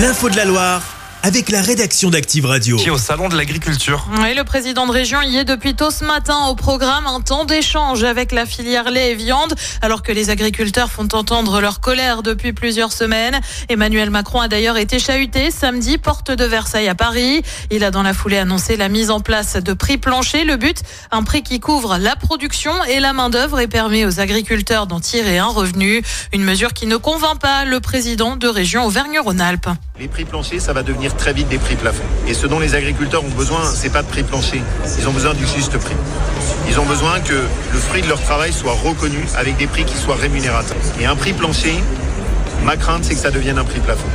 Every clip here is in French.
L'info de la Loire avec la rédaction d'Active Radio. Qui est au salon de l'agriculture. Oui, le président de région y est depuis tôt ce matin au programme un temps d'échange avec la filière lait et viande, alors que les agriculteurs font entendre leur colère depuis plusieurs semaines. Emmanuel Macron a d'ailleurs été chahuté samedi porte de Versailles à Paris. Il a dans la foulée annoncé la mise en place de prix planchers. Le but, un prix qui couvre la production et la main d'œuvre et permet aux agriculteurs d'en tirer un revenu. Une mesure qui ne convainc pas le président de région Auvergne-Rhône-Alpes. Les prix planchers, ça va devenir très vite des prix plafonds. Et ce dont les agriculteurs ont besoin, c'est pas de prix plancher. Ils ont besoin du juste prix. Ils ont besoin que le fruit de leur travail soit reconnu avec des prix qui soient rémunérateurs. Et un prix plancher, ma crainte, c'est que ça devienne un prix plafond.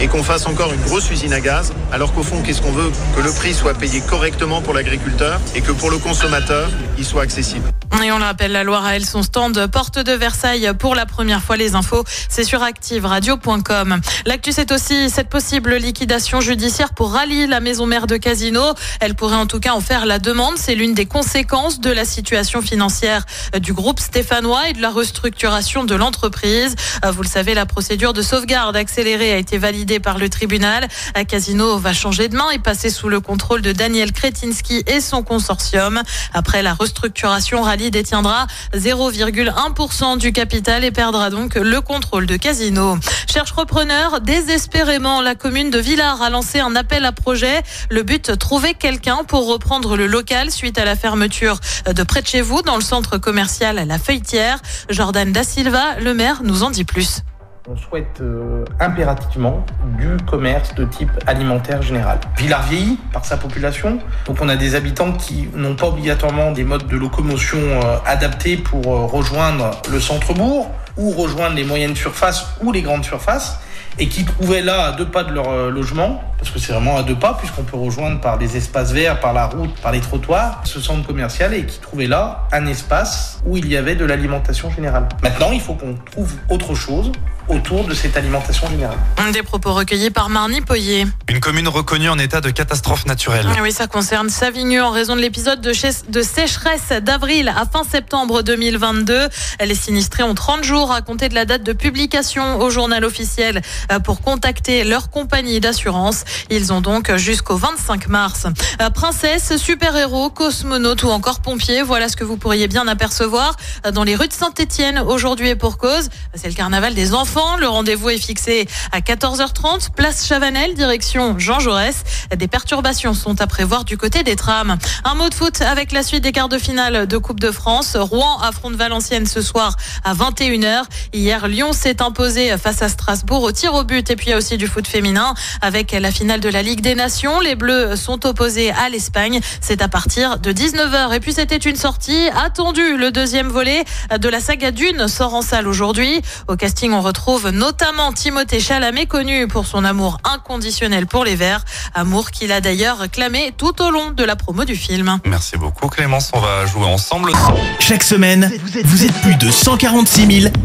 Et qu'on fasse encore une grosse usine à gaz, alors qu'au fond, qu'est-ce qu'on veut Que le prix soit payé correctement pour l'agriculteur et que pour le consommateur, il soit accessible. Et on le rappelle, la Loire a elle son stand porte de Versailles pour la première fois. Les infos, c'est sur activeradio.com. L'actu, c'est aussi cette possible liquidation judiciaire pour rallier la maison mère de Casino. Elle pourrait en tout cas en faire la demande. C'est l'une des conséquences de la situation financière du groupe stéphanois et de la restructuration de l'entreprise. Vous le savez, la procédure de sauvegarde accélérée a été validée par le tribunal. Casino va changer de main et passer sous le contrôle de Daniel Kretinsky et son consortium. Après la restructuration, Rallye détiendra 0,1% du capital et perdra donc le contrôle de Casino. Cherche repreneur, désespérément, la commune de Villars a lancé un appel à projet. Le but, trouver quelqu'un pour reprendre le local suite à la fermeture de près de chez vous dans le centre commercial La Feuilletière. Jordan Da Silva, le maire, nous en dit plus. On souhaite euh, impérativement du commerce de type alimentaire général. Villars vieillit par sa population, donc on a des habitants qui n'ont pas obligatoirement des modes de locomotion euh, adaptés pour euh, rejoindre le centre-bourg ou rejoindre les moyennes surfaces ou les grandes surfaces et qui trouvaient là à deux pas de leur euh, logement, parce que c'est vraiment à deux pas puisqu'on peut rejoindre par des espaces verts, par la route, par les trottoirs, ce centre commercial et qui trouvaient là un espace où il y avait de l'alimentation générale. Maintenant, il faut qu'on trouve autre chose autour de cette alimentation générale. Des propos recueillis par Marnie Poyer. Une commune reconnue en état de catastrophe naturelle. Oui, ça concerne Savigneux en raison de l'épisode de, de, sécheresse d'avril à fin septembre 2022. Les sinistrés ont 30 jours à compter de la date de publication au journal officiel euh, pour contacter leur compagnie d'assurance. Ils ont donc jusqu'au 25 mars. Euh, princesse, super-héros, cosmonaute ou encore pompier, voilà ce que vous pourriez bien apercevoir euh, dans les rues de Saint-Étienne aujourd'hui et pour cause. C'est le carnaval des enfants le rendez-vous est fixé à 14h30, place Chavanel, direction Jean Jaurès. Des perturbations sont à prévoir du côté des trams. Un mot de foot avec la suite des quarts de finale de Coupe de France. Rouen affronte Valenciennes ce soir à 21h. Hier, Lyon s'est imposé face à Strasbourg au tir au but. Et puis il y a aussi du foot féminin avec la finale de la Ligue des Nations. Les Bleus sont opposés à l'Espagne. C'est à partir de 19h. Et puis c'était une sortie attendue. Le deuxième volet de la saga Dune sort en salle aujourd'hui. Au casting, on retrouve notamment Timothée Chalamet, connu pour son amour inconditionnel pour les Verts, amour qu'il a d'ailleurs clamé tout au long de la promo du film. Merci beaucoup Clémence, on va jouer ensemble. Chaque semaine, vous êtes plus de 146 000